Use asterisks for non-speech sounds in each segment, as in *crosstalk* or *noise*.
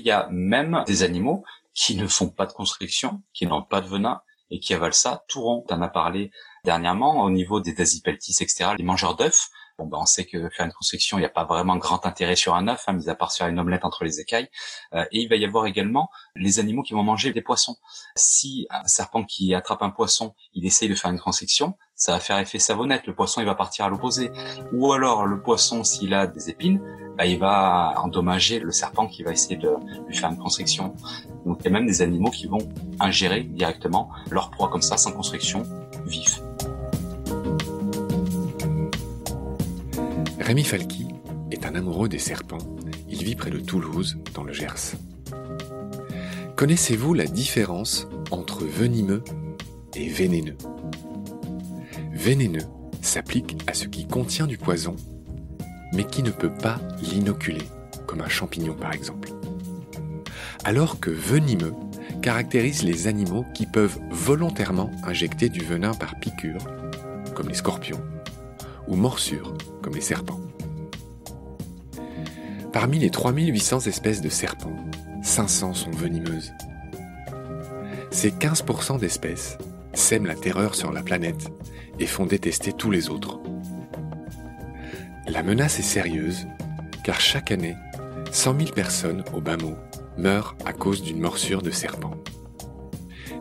Il y a même des animaux qui ne font pas de constriction, qui n'ont pas de venin et qui avalent ça tout rond. Tu en as parlé dernièrement au niveau des dasipeltis, etc., les mangeurs d'œufs. Bon, ben, on sait que faire une constriction, il n'y a pas vraiment grand intérêt sur un œuf, hein, mis à part sur une omelette entre les écailles. Euh, et il va y avoir également les animaux qui vont manger des poissons. Si un serpent qui attrape un poisson, il essaye de faire une constriction, ça va faire effet savonnette. Le poisson, il va partir à l'opposé. Ou alors, le poisson, s'il a des épines, bah, il va endommager le serpent qui va essayer de lui faire une constriction. Donc, il y a même des animaux qui vont ingérer directement leur proie comme ça, sans constriction, vif. Rémi Falky est un amoureux des serpents. Il vit près de Toulouse, dans le Gers. Connaissez-vous la différence entre venimeux et vénéneux? Vénéneux s'applique à ce qui contient du poison, mais qui ne peut pas l'inoculer, comme un champignon par exemple. Alors que venimeux caractérise les animaux qui peuvent volontairement injecter du venin par piqûre, comme les scorpions, ou morsure, comme les serpents. Parmi les 3800 espèces de serpents, 500 sont venimeuses. Ces 15% d'espèces sèment la terreur sur la planète et font détester tous les autres. La menace est sérieuse, car chaque année, 100 000 personnes, au bas mot, meurent à cause d'une morsure de serpent.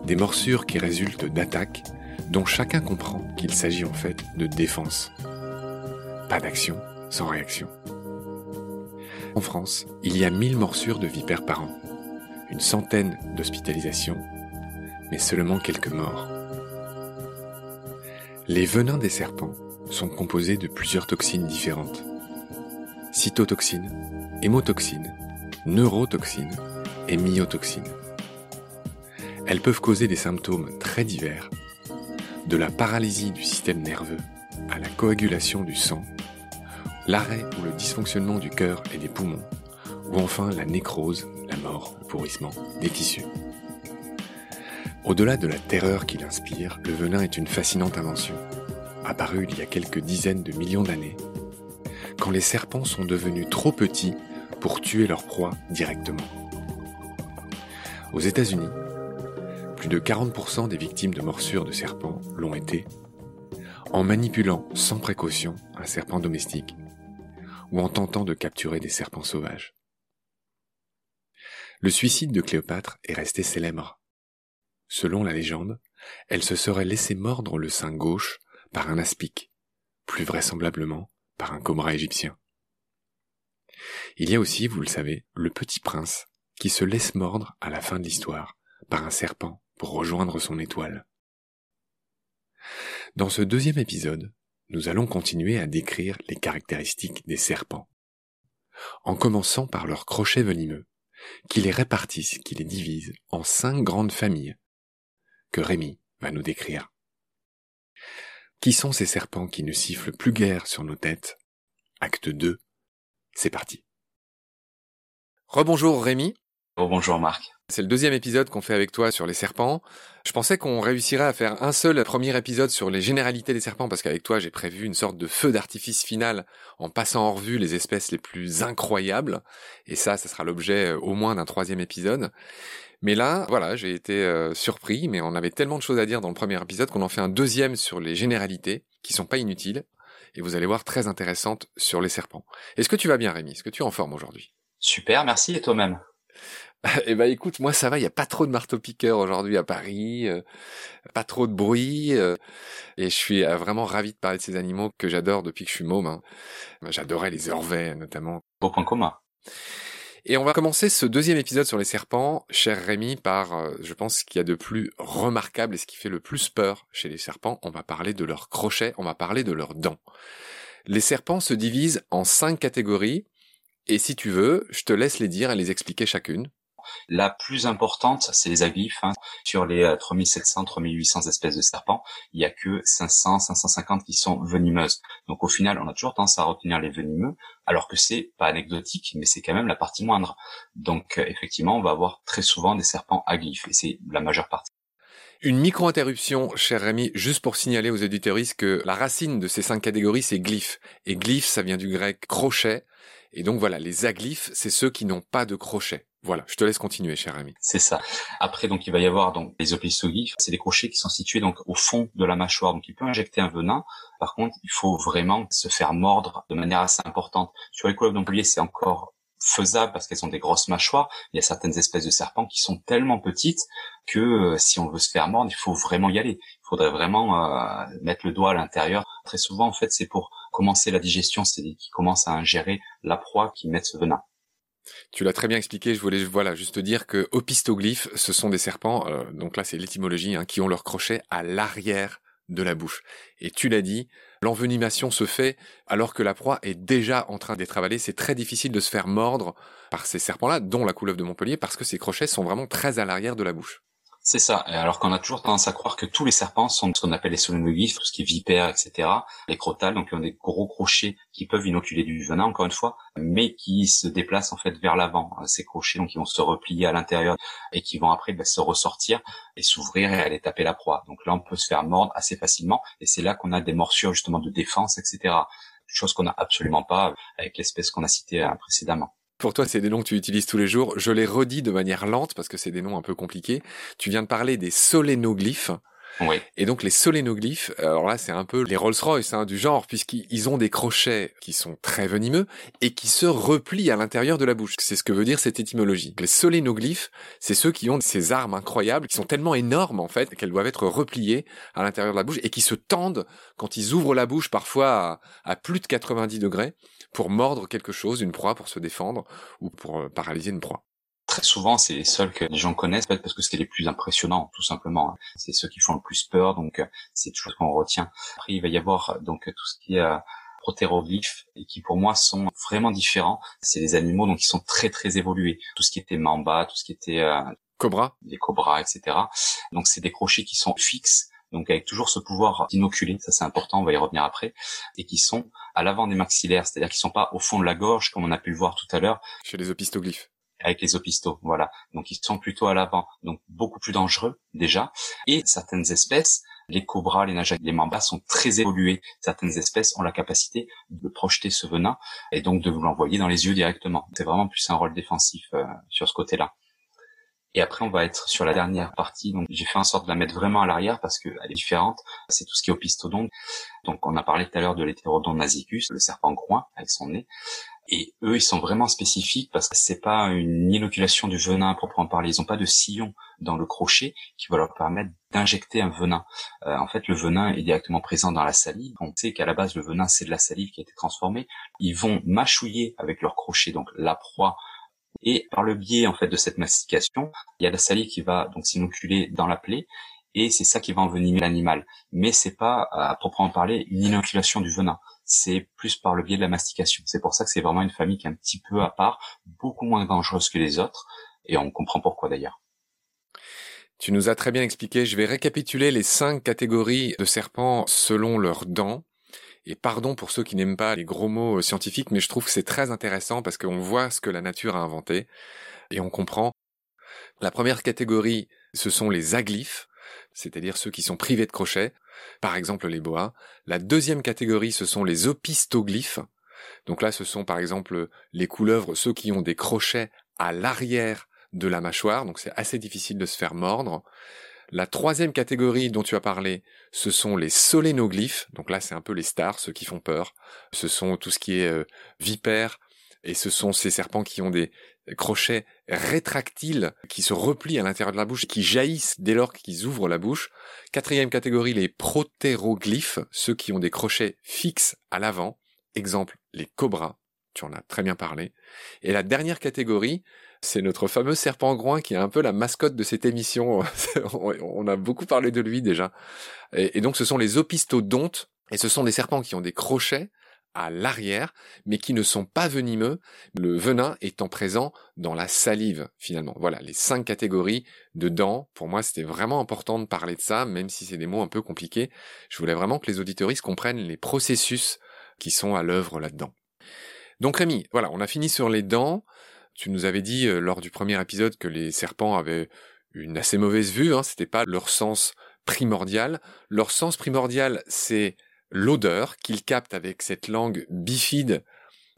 Des morsures qui résultent d'attaques dont chacun comprend qu'il s'agit en fait de défense. Pas d'action sans réaction. En France, il y a 1000 morsures de vipères par an, une centaine d'hospitalisations, mais seulement quelques morts. Les venins des serpents sont composés de plusieurs toxines différentes. Cytotoxines, hémotoxines, neurotoxines et myotoxines. Elles peuvent causer des symptômes très divers, de la paralysie du système nerveux à la coagulation du sang, l'arrêt ou le dysfonctionnement du cœur et des poumons, ou enfin la nécrose, la mort, le pourrissement des tissus. Au-delà de la terreur qu'il inspire, le venin est une fascinante invention, apparue il y a quelques dizaines de millions d'années, quand les serpents sont devenus trop petits pour tuer leur proie directement. Aux États-Unis, plus de 40% des victimes de morsures de serpents l'ont été en manipulant sans précaution un serpent domestique ou en tentant de capturer des serpents sauvages. Le suicide de Cléopâtre est resté célèbre Selon la légende, elle se serait laissée mordre le sein gauche par un aspic, plus vraisemblablement par un cobra égyptien. Il y a aussi, vous le savez, le petit prince qui se laisse mordre à la fin de l'histoire par un serpent pour rejoindre son étoile. Dans ce deuxième épisode, nous allons continuer à décrire les caractéristiques des serpents, en commençant par leurs crochets venimeux, qui les répartissent, qui les divisent en cinq grandes familles que Rémi va nous décrire. Qui sont ces serpents qui ne sifflent plus guère sur nos têtes? Acte 2, c'est parti. Rebonjour Rémi. Rebonjour Marc. C'est le deuxième épisode qu'on fait avec toi sur les serpents. Je pensais qu'on réussirait à faire un seul premier épisode sur les généralités des serpents parce qu'avec toi j'ai prévu une sorte de feu d'artifice final en passant en revue les espèces les plus incroyables. Et ça, ça sera l'objet euh, au moins d'un troisième épisode. Mais là, voilà, j'ai été euh, surpris, mais on avait tellement de choses à dire dans le premier épisode qu'on en fait un deuxième sur les généralités, qui sont pas inutiles, et vous allez voir très intéressantes sur les serpents. Est-ce que tu vas bien, Rémi? Est-ce que tu es en forme aujourd'hui? Super, merci, et toi-même? *laughs* Eh ben écoute, moi ça va, il y a pas trop de marteau-piqueurs aujourd'hui à Paris, euh, pas trop de bruit, euh, et je suis vraiment ravi de parler de ces animaux que j'adore depuis que je suis môme. Hein. J'adorais les orvets notamment. Beau point commun. Et on va commencer ce deuxième épisode sur les serpents, cher Rémi, par, euh, je pense, ce qu'il y a de plus remarquable et ce qui fait le plus peur chez les serpents. On va parler de leurs crochets, on va parler de leurs dents. Les serpents se divisent en cinq catégories, et si tu veux, je te laisse les dire et les expliquer chacune. La plus importante, c'est les aglyphes. Hein. Sur les 3700-3800 euh, espèces de serpents, il y a que 500-550 qui sont venimeuses. Donc au final, on a toujours tendance à retenir les venimeux, alors que c'est pas anecdotique, mais c'est quand même la partie moindre. Donc euh, effectivement, on va avoir très souvent des serpents aglyphes, et c'est la majeure partie. Une micro-interruption, cher Rémi, juste pour signaler aux éditeuristes que la racine de ces cinq catégories, c'est glyphe. Et glyphe, ça vient du grec crochet. Et donc voilà, les aglyphes, c'est ceux qui n'ont pas de crochet. Voilà, je te laisse continuer, cher ami. C'est ça. Après, donc, il va y avoir donc les opistoglyphes. C'est des crochets qui sont situés donc au fond de la mâchoire. Donc, il peut injecter un venin. Par contre, il faut vraiment se faire mordre de manière assez importante. Sur les couleuvres d'Emplier, c'est encore faisable parce qu'elles ont des grosses mâchoires. Il y a certaines espèces de serpents qui sont tellement petites que euh, si on veut se faire mordre, il faut vraiment y aller. Il faudrait vraiment euh, mettre le doigt à l'intérieur. Très souvent, en fait, c'est pour commencer la digestion, c'est qui commencent à ingérer la proie qui met ce venin. Tu l'as très bien expliqué. Je voulais voilà juste dire que opistoglyphes, ce sont des serpents. Euh, donc là, c'est l'étymologie hein, qui ont leur crochet à l'arrière de la bouche. Et tu l'as dit, l'envenimation se fait alors que la proie est déjà en train d'être avalée. C'est très difficile de se faire mordre par ces serpents-là, dont la couleuvre de Montpellier, parce que ces crochets sont vraiment très à l'arrière de la bouche. C'est ça. Alors qu'on a toujours tendance à croire que tous les serpents sont ce qu'on appelle les solenoglyphes, tout ce qui est vipère, etc. Les crotales, donc ils ont des gros crochets qui peuvent inoculer du venin, encore une fois, mais qui se déplacent en fait vers l'avant. Ces crochets, donc ils vont se replier à l'intérieur et qui vont après bah, se ressortir et s'ouvrir et aller taper la proie. Donc là, on peut se faire mordre assez facilement et c'est là qu'on a des morsures justement de défense, etc. Chose qu'on n'a absolument pas avec l'espèce qu'on a citée euh, précédemment. Pour toi, c'est des noms que tu utilises tous les jours. Je les redis de manière lente parce que c'est des noms un peu compliqués. Tu viens de parler des solénoglyphes. Oui. Et donc les solénoglyphes, alors là c'est un peu les Rolls-Royce hein, du genre puisqu'ils ont des crochets qui sont très venimeux et qui se replient à l'intérieur de la bouche. C'est ce que veut dire cette étymologie. Les solénoglyphes, c'est ceux qui ont ces armes incroyables, qui sont tellement énormes en fait qu'elles doivent être repliées à l'intérieur de la bouche et qui se tendent quand ils ouvrent la bouche parfois à, à plus de 90 degrés pour mordre quelque chose, une proie pour se défendre ou pour euh, paralyser une proie. Très souvent, c'est les seuls que les gens connaissent, peut-être parce que c'est les plus impressionnants, tout simplement. Hein. C'est ceux qui font le plus peur, donc euh, c'est toujours ce qu'on retient. Après, il va y avoir euh, donc tout ce qui est protéroglyphes et qui pour moi sont vraiment différents. C'est des animaux donc qui sont très très évolués. Tout ce qui était mamba, tout ce qui était cobra, les cobras, etc. Donc c'est des crochets qui sont fixes donc avec toujours ce pouvoir d'inoculer, ça c'est important, on va y revenir après, et qui sont à l'avant des maxillaires, c'est-à-dire qu'ils sont pas au fond de la gorge comme on a pu le voir tout à l'heure. Chez les opistoglyphes. Avec les opistos, voilà. Donc ils sont plutôt à l'avant, donc beaucoup plus dangereux déjà. Et certaines espèces, les cobras, les nagecs, les mambas sont très évolués. Certaines espèces ont la capacité de projeter ce venin et donc de vous l'envoyer dans les yeux directement. C'est vraiment plus un rôle défensif euh, sur ce côté-là. Et après, on va être sur la dernière partie. Donc, j'ai fait en sorte de la mettre vraiment à l'arrière parce qu'elle est différente. C'est tout ce qui est opistodonte. Donc, on a parlé tout à l'heure de l'hétérodonte nasicus, le serpent groin avec son nez. Et eux, ils sont vraiment spécifiques parce que c'est pas une inoculation du venin à proprement parler. Ils ont pas de sillon dans le crochet qui va leur permettre d'injecter un venin. Euh, en fait, le venin est directement présent dans la salive. On sait qu'à la base, le venin, c'est de la salive qui a été transformée. Ils vont mâchouiller avec leur crochet, donc la proie et par le biais en fait de cette mastication, il y a la salive qui va donc s'inoculer dans la plaie et c'est ça qui va envenimer l'animal. Mais c'est pas à proprement parler une inoculation du venin. C'est plus par le biais de la mastication. C'est pour ça que c'est vraiment une famille qui est un petit peu à part, beaucoup moins dangereuse que les autres, et on comprend pourquoi d'ailleurs. Tu nous as très bien expliqué. Je vais récapituler les cinq catégories de serpents selon leurs dents. Et pardon pour ceux qui n'aiment pas les gros mots euh, scientifiques, mais je trouve que c'est très intéressant parce qu'on voit ce que la nature a inventé et on comprend. La première catégorie, ce sont les aglyphes, c'est-à-dire ceux qui sont privés de crochets, par exemple les boas. La deuxième catégorie, ce sont les opistoglyphes. Donc là, ce sont par exemple les couleuvres, ceux qui ont des crochets à l'arrière de la mâchoire, donc c'est assez difficile de se faire mordre. La troisième catégorie dont tu as parlé, ce sont les solénoglyphes. Donc là, c'est un peu les stars, ceux qui font peur. Ce sont tout ce qui est euh, vipère, et ce sont ces serpents qui ont des crochets rétractiles qui se replient à l'intérieur de la bouche, qui jaillissent dès lors qu'ils ouvrent la bouche. Quatrième catégorie, les protéroglyphes, ceux qui ont des crochets fixes à l'avant. Exemple, les cobras. Tu en as très bien parlé. Et la dernière catégorie, c'est notre fameux serpent groin qui est un peu la mascotte de cette émission. *laughs* On a beaucoup parlé de lui déjà. Et, donc ce sont les opistodontes, et ce sont des serpents qui ont des crochets à l'arrière, mais qui ne sont pas venimeux, le venin étant présent dans la salive, finalement. Voilà, les cinq catégories de dents. Pour moi, c'était vraiment important de parler de ça, même si c'est des mots un peu compliqués. Je voulais vraiment que les auditoristes comprennent les processus qui sont à l'œuvre là-dedans. Donc Rémi, voilà, on a fini sur les dents. Tu nous avais dit euh, lors du premier épisode que les serpents avaient une assez mauvaise vue, hein, c'était pas leur sens primordial. Leur sens primordial, c'est l'odeur qu'ils captent avec cette langue bifide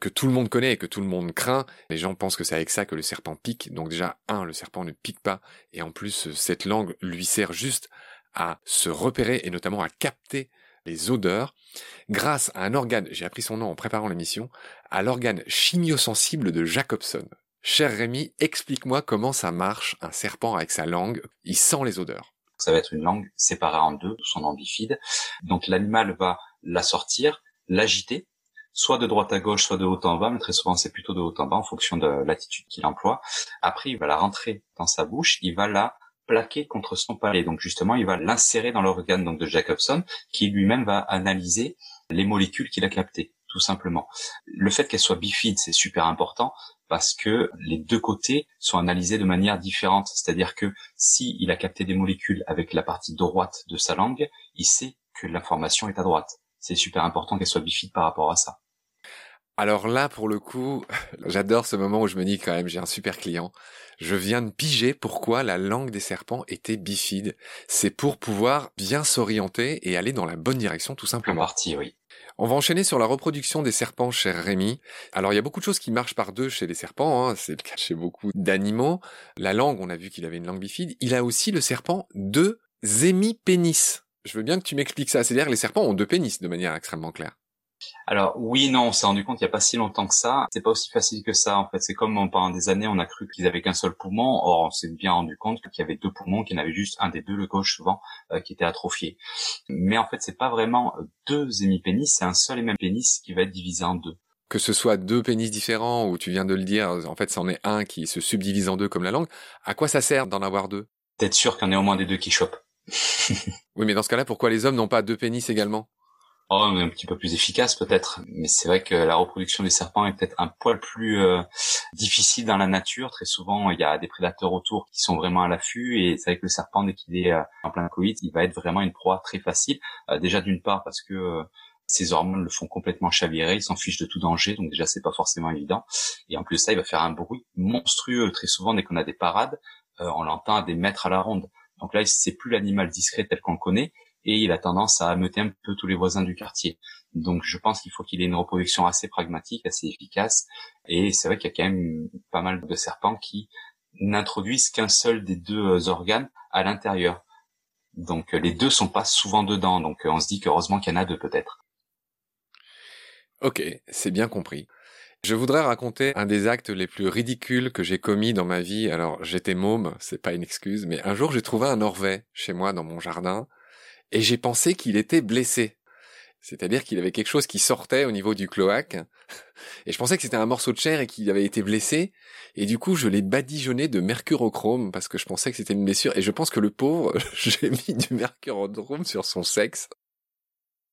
que tout le monde connaît et que tout le monde craint. Les gens pensent que c'est avec ça que le serpent pique. Donc déjà, un, le serpent ne pique pas. Et en plus, cette langue lui sert juste à se repérer et notamment à capter les odeurs grâce à un organe, j'ai appris son nom en préparant l'émission, à l'organe chimiosensible de Jacobson. Cher Rémi, explique-moi comment ça marche un serpent avec sa langue. Il sent les odeurs. Ça va être une langue séparée en deux, son ambifide. Donc l'animal va la sortir, l'agiter, soit de droite à gauche, soit de haut en bas, mais très souvent c'est plutôt de haut en bas en fonction de l'attitude qu'il emploie. Après, il va la rentrer dans sa bouche, il va la plaquer contre son palais. Donc justement, il va l'insérer dans l'organe donc de Jacobson, qui lui-même va analyser les molécules qu'il a captées, tout simplement. Le fait qu'elle soit bifide, c'est super important parce que les deux côtés sont analysés de manière différente. C'est-à-dire que si il a capté des molécules avec la partie droite de sa langue, il sait que l'information est à droite. C'est super important qu'elle soit bifide par rapport à ça. Alors là, pour le coup, *laughs* j'adore ce moment où je me dis quand même, j'ai un super client. Je viens de piger pourquoi la langue des serpents était bifide. C'est pour pouvoir bien s'orienter et aller dans la bonne direction, tout simplement. En partie, oui. On va enchaîner sur la reproduction des serpents, cher Rémi. Alors il y a beaucoup de choses qui marchent par deux chez les serpents, hein. c'est le cas chez beaucoup d'animaux. La langue, on a vu qu'il avait une langue bifide. Il a aussi le serpent deux hémipénis. Je veux bien que tu m'expliques ça. C'est-à-dire que les serpents ont deux pénis de manière extrêmement claire. Alors oui, non, on s'est rendu compte il n'y a pas si longtemps que ça. C'est pas aussi facile que ça. En fait, c'est comme pendant des années, on a cru qu'ils avaient qu'un seul poumon. Or, on s'est bien rendu compte qu'il y avait deux poumons, qu'il y en avait juste un des deux, le gauche souvent, euh, qui était atrophié. Mais en fait, c'est pas vraiment deux hémipénis, c'est un seul et même pénis qui va être divisé en deux. Que ce soit deux pénis différents, ou tu viens de le dire, en fait, c'en est un qui se subdivise en deux comme la langue. À quoi ça sert d'en avoir deux? D'être sûr qu'il y en ait au moins des deux qui chopent. *laughs* oui, mais dans ce cas-là, pourquoi les hommes n'ont pas deux pénis également? Oh, un petit peu plus efficace peut-être, mais c'est vrai que la reproduction des serpents est peut-être un poil plus euh, difficile dans la nature. Très souvent, il y a des prédateurs autour qui sont vraiment à l'affût, et c'est vrai que le serpent, dès qu'il est euh, en plein Covid, il va être vraiment une proie très facile. Euh, déjà d'une part parce que ses hormones le font complètement chavirer, il s'en fiche de tout danger, donc déjà c'est pas forcément évident. Et en plus de ça, il va faire un bruit monstrueux très souvent dès qu'on a des parades, on l'entend à des mètres à la ronde. Donc là, c'est plus l'animal discret tel qu'on le connaît, et il a tendance à ameuter un peu tous les voisins du quartier. Donc je pense qu'il faut qu'il ait une reproduction assez pragmatique, assez efficace. Et c'est vrai qu'il y a quand même pas mal de serpents qui n'introduisent qu'un seul des deux euh, organes à l'intérieur. Donc euh, les deux sont pas souvent dedans. Donc euh, on se dit qu'heureusement qu'il y en a deux peut-être. Ok, c'est bien compris. Je voudrais raconter un des actes les plus ridicules que j'ai commis dans ma vie. Alors, j'étais môme, c'est pas une excuse, mais un jour j'ai trouvé un Norvais chez moi dans mon jardin et j'ai pensé qu'il était blessé. C'est-à-dire qu'il avait quelque chose qui sortait au niveau du cloaque. *laughs* Et je pensais que c'était un morceau de chair et qu'il avait été blessé. Et du coup, je l'ai badigeonné de mercurochrome parce que je pensais que c'était une blessure. Et je pense que le pauvre, *laughs* j'ai mis du mercurochrome sur son sexe.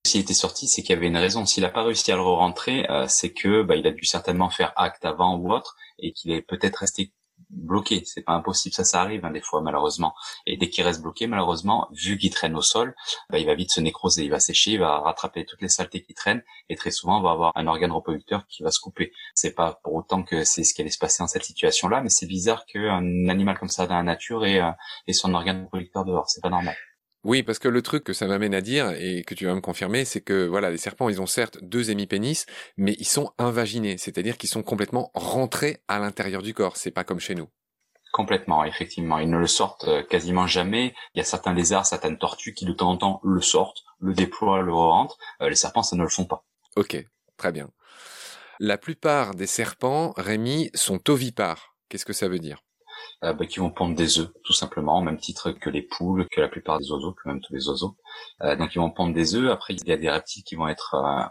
S'il était sorti, c'est qu'il y avait une raison. S'il n'a pas réussi à le re-rentrer, euh, c'est que bah, il a dû certainement faire acte avant ou autre et qu'il est peut-être resté bloqué. C'est pas impossible, ça, ça arrive hein, des fois malheureusement. Et dès qu'il reste bloqué, malheureusement, vu qu'il traîne au sol, bah, il va vite se nécroser, il va sécher, il va rattraper toutes les saletés qui traînent, et très souvent, on va avoir un organe reproducteur qui va se couper. C'est pas pour autant que c'est ce qui allait se passer dans cette situation-là, mais c'est bizarre qu'un animal comme ça dans la nature ait, euh, ait son organe reproducteur dehors. C'est pas normal. Oui, parce que le truc que ça m'amène à dire, et que tu vas me confirmer, c'est que voilà, les serpents, ils ont certes deux hémipénis, mais ils sont invaginés, c'est-à-dire qu'ils sont complètement rentrés à l'intérieur du corps. C'est pas comme chez nous. Complètement, effectivement. Ils ne le sortent euh, quasiment jamais. Il y a certains lézards, certaines tortues qui de temps en temps le sortent, le déploient, le rentrent. Euh, les serpents, ça ne le font pas. Ok, très bien. La plupart des serpents, Rémi, sont ovipares. Qu'est-ce que ça veut dire? Euh, bah, qui vont pondre des œufs, tout simplement, au même titre que les poules, que la plupart des oiseaux, que même tous les oiseaux. Euh, donc ils vont pondre des œufs. Après, il y a des reptiles qui vont être euh,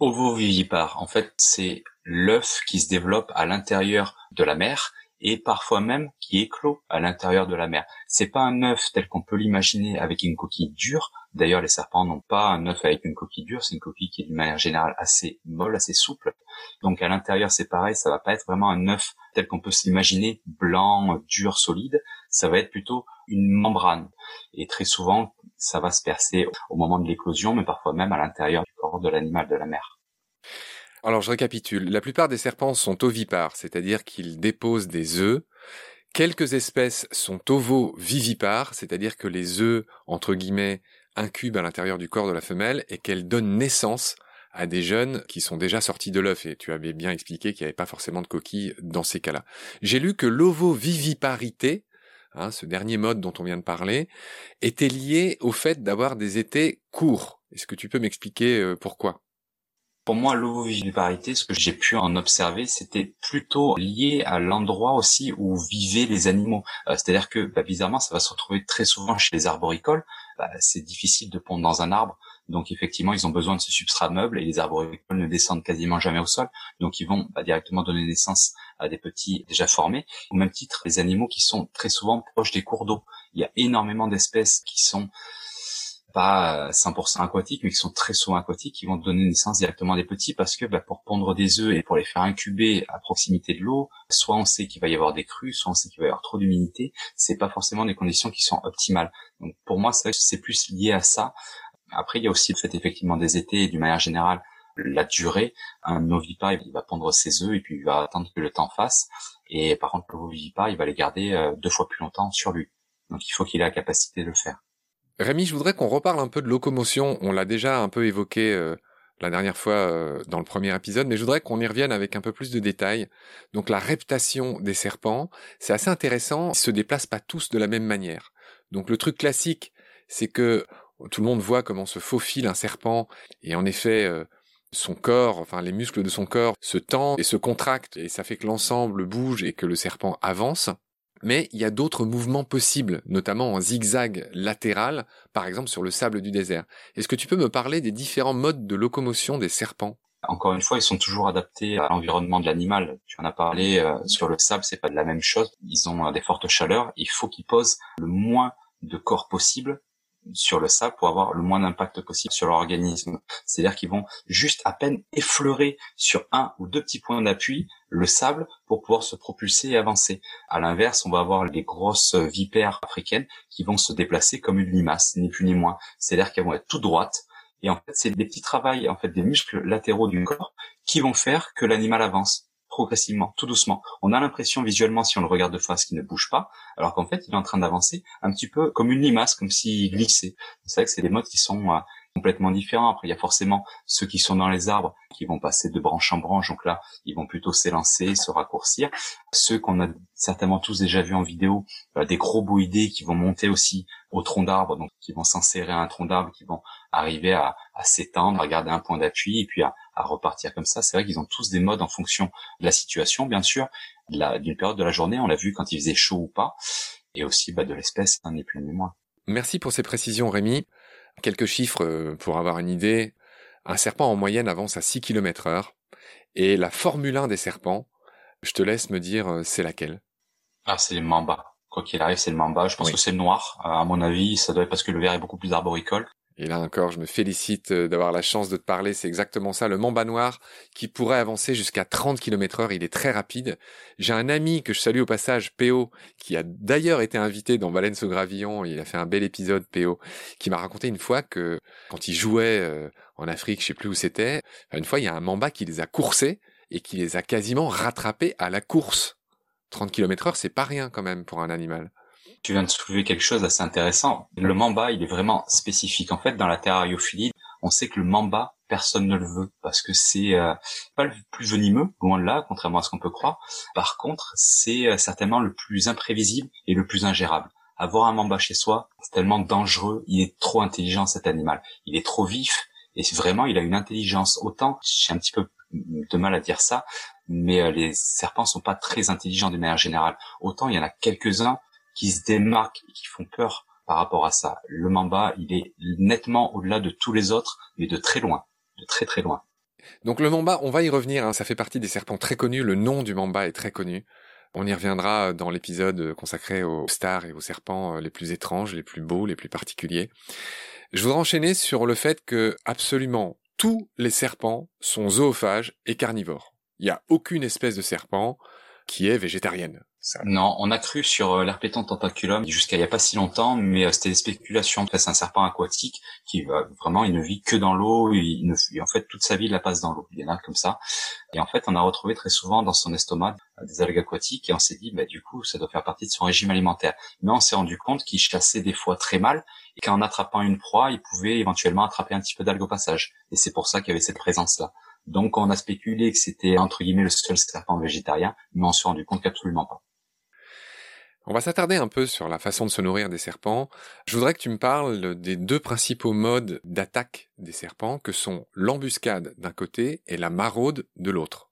ovovivipares. En fait, c'est l'œuf qui se développe à l'intérieur de la mer et parfois même qui éclot à l'intérieur de la mer. C'est pas un œuf tel qu'on peut l'imaginer avec une coquille dure. D'ailleurs, les serpents n'ont pas un œuf avec une coquille dure. C'est une coquille qui est d'une manière générale assez molle, assez souple. Donc à l'intérieur, c'est pareil. Ça va pas être vraiment un œuf tel qu'on peut s'imaginer, blanc, dur, solide. Ça va être plutôt une membrane. Et très souvent, ça va se percer au moment de l'éclosion, mais parfois même à l'intérieur du corps de l'animal de la mer. Alors je récapitule. La plupart des serpents sont ovipares, c'est-à-dire qu'ils déposent des œufs. Quelques espèces sont ovovivipares, c'est-à-dire que les œufs, entre guillemets, incubent à l'intérieur du corps de la femelle et qu'elle donne naissance à des jeunes qui sont déjà sortis de l'œuf. Et tu avais bien expliqué qu'il n'y avait pas forcément de coquilles dans ces cas-là. J'ai lu que l'ovoviviparité, hein, ce dernier mode dont on vient de parler, était lié au fait d'avoir des étés courts. Est-ce que tu peux m'expliquer euh, pourquoi? Pour moi, l'ovoviviparité, ce que j'ai pu en observer, c'était plutôt lié à l'endroit aussi où vivaient les animaux. Euh, c'est-à-dire que, bah, bizarrement, ça va se retrouver très souvent chez les arboricoles. Bah, c'est difficile de pondre dans un arbre, donc effectivement, ils ont besoin de ce substrat meuble et les arboricoles ne descendent quasiment jamais au sol, donc ils vont bah, directement donner naissance à des petits déjà formés. Au même titre, les animaux qui sont très souvent proches des cours d'eau. Il y a énormément d'espèces qui sont pas 100% euh, aquatiques, mais qui sont très souvent aquatiques, qui vont donner naissance directement à des petits parce que bah, pour pondre des œufs et pour les faire incuber à proximité de l'eau, soit on sait qu'il va y avoir des crues, soit on sait qu'il va y avoir trop d'humidité. C'est pas forcément des conditions qui sont optimales. Donc pour moi, c'est plus lié à ça. Après, il y a aussi le fait effectivement des étés et d'une manière générale la durée. Un ovipare, il va pondre ses œufs et puis il va attendre que le temps fasse. Et par contre, l'ovipare, il va les garder euh, deux fois plus longtemps sur lui. Donc il faut qu'il ait la capacité de le faire. Rémi, je voudrais qu'on reparle un peu de locomotion. On l'a déjà un peu évoqué euh, la dernière fois euh, dans le premier épisode, mais je voudrais qu'on y revienne avec un peu plus de détails. Donc la reptation des serpents, c'est assez intéressant. Ils se déplacent pas tous de la même manière. Donc le truc classique, c'est que tout le monde voit comment se faufile un serpent, et en effet, euh, son corps, enfin les muscles de son corps se tendent et se contractent, et ça fait que l'ensemble bouge et que le serpent avance. Mais il y a d'autres mouvements possibles, notamment en zigzag latéral, par exemple sur le sable du désert. Est-ce que tu peux me parler des différents modes de locomotion des serpents? Encore une fois, ils sont toujours adaptés à l'environnement de l'animal. Tu en as parlé euh, sur le sable, c'est pas de la même chose. Ils ont euh, des fortes chaleurs. Il faut qu'ils posent le moins de corps possible sur le sable pour avoir le moins d'impact possible sur leur organisme. C'est-à-dire qu'ils vont juste à peine effleurer sur un ou deux petits points d'appui le sable pour pouvoir se propulser et avancer. À l'inverse, on va avoir les grosses vipères africaines qui vont se déplacer comme une limace, ni plus ni moins. C'est-à-dire qu'elles vont être tout droites. Et en fait, c'est des petits travails, en fait, des muscles latéraux du corps qui vont faire que l'animal avance progressivement, tout doucement. On a l'impression visuellement, si on le regarde de face, qu'il ne bouge pas, alors qu'en fait, il est en train d'avancer un petit peu comme une limace, comme s'il glissait. C'est vrai que c'est des modes qui sont euh, complètement différents. Après, il y a forcément ceux qui sont dans les arbres, qui vont passer de branche en branche, donc là, ils vont plutôt s'élancer, se raccourcir. Ceux qu'on a certainement tous déjà vus en vidéo, euh, des gros boïdés qui vont monter aussi au tronc d'arbre, donc qui vont s'insérer à un tronc d'arbre, qui vont arriver à, à s'étendre, à garder un point d'appui, et puis à, à repartir comme ça. C'est vrai qu'ils ont tous des modes en fonction de la situation, bien sûr, d'une période de la journée. On l'a vu quand il faisait chaud ou pas, et aussi bah, de l'espèce, un n'est plus ni moins. Merci pour ces précisions, Rémi. Quelques chiffres euh, pour avoir une idée. Un serpent en moyenne avance à 6 km heure. Et la Formule 1 des serpents, je te laisse me dire, euh, c'est laquelle? Ah, c'est le mamba. Quoi qu'il arrive, c'est le mamba. Je pense que c'est le noir. Euh, à mon avis, ça doit être parce que le vert est beaucoup plus arboricole. Et là encore, je me félicite euh, d'avoir la chance de te parler. C'est exactement ça, le mamba noir qui pourrait avancer jusqu'à 30 km heure. Il est très rapide. J'ai un ami que je salue au passage, PO, qui a d'ailleurs été invité dans Valence au Gravillon. Il a fait un bel épisode, PO, qui m'a raconté une fois que quand il jouait euh, en Afrique, je sais plus où c'était, une fois, il y a un mamba qui les a coursés et qui les a quasiment rattrapés à la course. 30 km heure, c'est pas rien quand même pour un animal tu viens de soulever quelque chose d'assez intéressant. Le mamba, il est vraiment spécifique. En fait, dans la terrariophilie, on sait que le mamba, personne ne le veut parce que c'est euh, pas le plus venimeux, loin de là, contrairement à ce qu'on peut croire. Par contre, c'est euh, certainement le plus imprévisible et le plus ingérable. Avoir un mamba chez soi, c'est tellement dangereux. Il est trop intelligent cet animal. Il est trop vif et vraiment, il a une intelligence. Autant, j'ai un petit peu de mal à dire ça, mais euh, les serpents sont pas très intelligents de manière générale. Autant il y en a quelques-uns qui se démarquent et qui font peur par rapport à ça. Le mamba, il est nettement au-delà de tous les autres, mais de très loin, de très très loin. Donc le mamba, on va y revenir, hein, ça fait partie des serpents très connus, le nom du mamba est très connu. On y reviendra dans l'épisode consacré aux stars et aux serpents les plus étranges, les plus beaux, les plus particuliers. Je voudrais enchaîner sur le fait que absolument tous les serpents sont zoophages et carnivores. Il n'y a aucune espèce de serpent qui est végétarienne. Non, on a cru sur euh, l'herpéton tentaculum jusqu'à il y a pas si longtemps, mais euh, c'était des spéculations. C'est un serpent aquatique qui va vraiment, il ne vit que dans l'eau, il ne, en fait toute sa vie il la passe dans l'eau. Il y en a comme ça. Et en fait, on a retrouvé très souvent dans son estomac euh, des algues aquatiques et on s'est dit, bah du coup, ça doit faire partie de son régime alimentaire. Mais on s'est rendu compte qu'il chassait des fois très mal et qu'en attrapant une proie, il pouvait éventuellement attraper un petit peu d'algues au passage. Et c'est pour ça qu'il y avait cette présence-là. Donc on a spéculé que c'était entre guillemets le seul serpent végétarien, mais on s'est rendu compte qu'absolument pas. On va s'attarder un peu sur la façon de se nourrir des serpents. Je voudrais que tu me parles des deux principaux modes d'attaque des serpents, que sont l'embuscade d'un côté et la maraude de l'autre.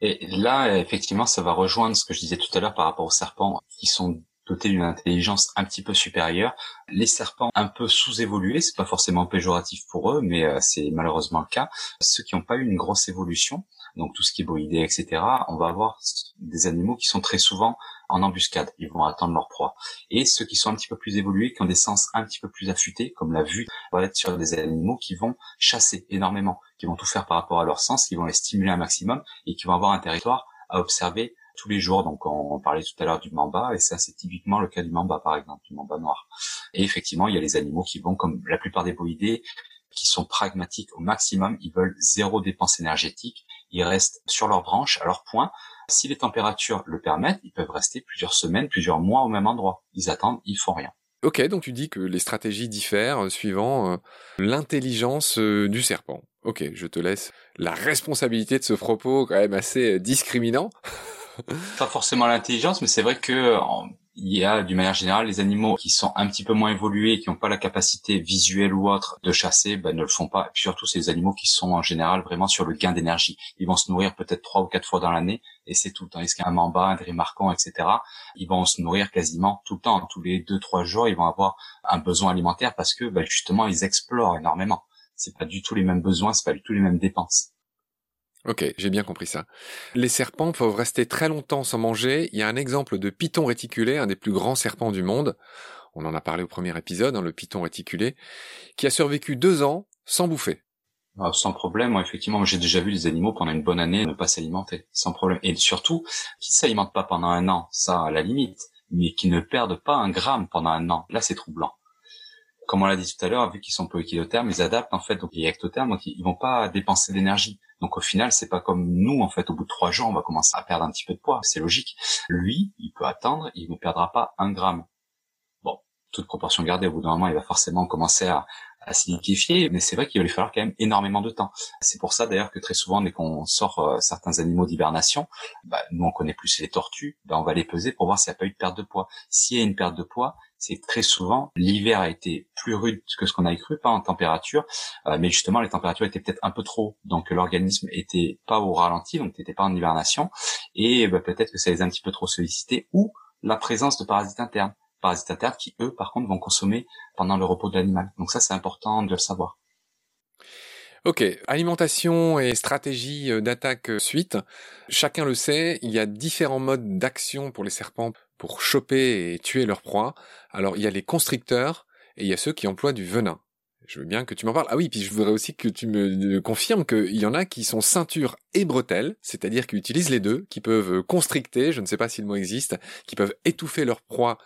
Et là, effectivement, ça va rejoindre ce que je disais tout à l'heure par rapport aux serpents qui sont dotés d'une intelligence un petit peu supérieure. Les serpents un peu sous-évolués, c'est pas forcément péjoratif pour eux, mais euh, c'est malheureusement le cas. Ceux qui n'ont pas eu une grosse évolution, donc tout ce qui est boïdé, etc., on va avoir des animaux qui sont très souvent en embuscade. Ils vont attendre leur proie. Et ceux qui sont un petit peu plus évolués, qui ont des sens un petit peu plus affûtés, comme la vue, vont être sur des animaux qui vont chasser énormément, qui vont tout faire par rapport à leur sens, qui vont les stimuler un maximum et qui vont avoir un territoire à observer tous les jours. Donc on, parlait tout à l'heure du mamba et ça c'est typiquement le cas du mamba par exemple, du mamba noir. Et effectivement il y a les animaux qui vont comme la plupart des boïdés qui sont pragmatiques au maximum, ils veulent zéro dépense énergétique, ils restent sur leurs branches, à leur point, si les températures le permettent, ils peuvent rester plusieurs semaines, plusieurs mois au même endroit. Ils attendent, ils font rien. Ok, donc tu dis que les stratégies diffèrent euh, suivant euh, l'intelligence euh, du serpent. Ok, je te laisse la responsabilité de ce propos quand même assez discriminant. *laughs* Pas forcément l'intelligence, mais c'est vrai que il y a d'une manière générale les animaux qui sont un petit peu moins évolués qui n'ont pas la capacité visuelle ou autre de chasser, ben, ne le font pas. Et puis surtout, c'est les animaux qui sont en général vraiment sur le gain d'énergie. Ils vont se nourrir peut-être trois ou quatre fois dans l'année et c'est tout. Tandis qu'un mamba, un drimarcon, etc., ils vont se nourrir quasiment tout le temps. Tous les deux, trois jours, ils vont avoir un besoin alimentaire parce que ben, justement, ils explorent énormément. C'est pas du tout les mêmes besoins, c'est pas du tout les mêmes dépenses. Ok, j'ai bien compris ça. Les serpents peuvent rester très longtemps sans manger. Il y a un exemple de python réticulé, un des plus grands serpents du monde. On en a parlé au premier épisode, hein, le python réticulé, qui a survécu deux ans sans bouffer. Ah, sans problème, moi, effectivement, j'ai déjà vu des animaux pendant une bonne année ne pas s'alimenter, sans problème. Et surtout, qui s'alimentent pas pendant un an, ça à la limite, mais qui ne perdent pas un gramme pendant un an. Là, c'est troublant comme on l'a dit tout à l'heure, vu qu'ils sont peu équilothermes, ils adaptent en fait donc les ectothermes, donc ils vont pas dépenser d'énergie. Donc au final, c'est pas comme nous en fait. Au bout de trois jours, on va commencer à perdre un petit peu de poids. C'est logique. Lui, il peut attendre, il ne perdra pas un gramme. Bon, toute proportion gardée, au bout d'un moment, il va forcément commencer à, à se liquéfier, mais c'est vrai qu'il va lui falloir quand même énormément de temps. C'est pour ça d'ailleurs que très souvent, dès qu'on sort euh, certains animaux d'hibernation, bah, nous on connaît plus les tortues, bah, on va les peser pour voir s'il n'y a pas eu de perte de poids. S'il y a une perte de poids, c'est très souvent l'hiver a été plus rude que ce qu'on avait cru, pas en température, euh, mais justement les températures étaient peut-être un peu trop, donc l'organisme était pas au ralenti, donc n'était pas en hibernation, et bah, peut-être que ça les a un petit peu trop sollicités, ou la présence de parasites internes, parasites internes qui eux par contre vont consommer pendant le repos de l'animal. Donc ça c'est important de le savoir. Ok, alimentation et stratégie euh, d'attaque euh, suite. Chacun le sait, il y a différents modes d'action pour les serpents pour choper et tuer leur proie. Alors il y a les constricteurs et il y a ceux qui emploient du venin. Je veux bien que tu m'en parles. Ah oui, puis je voudrais aussi que tu me euh, confirmes qu'il y en a qui sont ceinture et bretelles, c'est-à-dire qui utilisent les deux, qui peuvent constricter, je ne sais pas si le mot existe, qui peuvent étouffer leur proie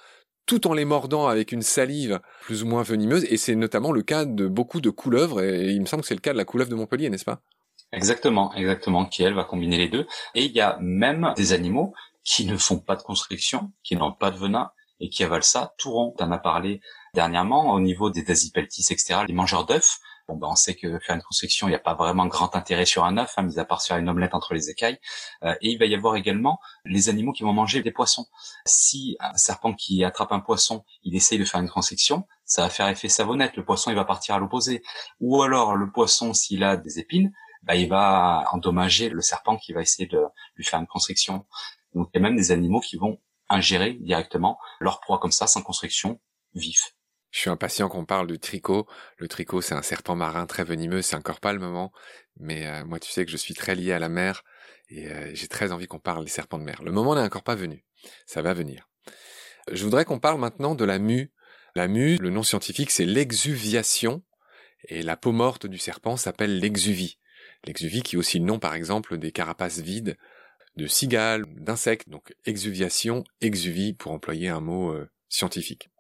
tout en les mordant avec une salive plus ou moins venimeuse, et c'est notamment le cas de beaucoup de couleuvres, et il me semble que c'est le cas de la couleuvre de Montpellier, n'est-ce pas? Exactement, exactement, qui elle va combiner les deux. Et il y a même des animaux qui ne font pas de constriction, qui n'ont pas de venin, et qui avalent ça tout rond. On en parlé dernièrement au niveau des dasipeltis, etc., les mangeurs d'œufs, Bon, ben, on sait que faire une constriction, il n'y a pas vraiment grand intérêt sur un œuf, hein, mis à part faire une omelette entre les écailles. Euh, et il va y avoir également les animaux qui vont manger des poissons. Si un serpent qui attrape un poisson, il essaye de faire une constriction, ça va faire effet savonnette. Le poisson, il va partir à l'opposé. Ou alors, le poisson, s'il a des épines, bah, il va endommager le serpent qui va essayer de lui faire une constriction. Donc, il y a même des animaux qui vont ingérer directement leur proie comme ça, sans constriction, vif. Je suis impatient qu'on parle du tricot. Le tricot, c'est un serpent marin très venimeux. C'est encore pas le moment, mais euh, moi, tu sais que je suis très lié à la mer et euh, j'ai très envie qu'on parle des serpents de mer. Le moment n'est encore pas venu. Ça va venir. Je voudrais qu'on parle maintenant de la mue. La mue, le nom scientifique, c'est l'exuviation et la peau morte du serpent s'appelle l'exuvie. L'exuvie qui est aussi le nom, par exemple, des carapaces vides de cigales, d'insectes, donc exuviation, exuvie pour employer un mot euh, scientifique.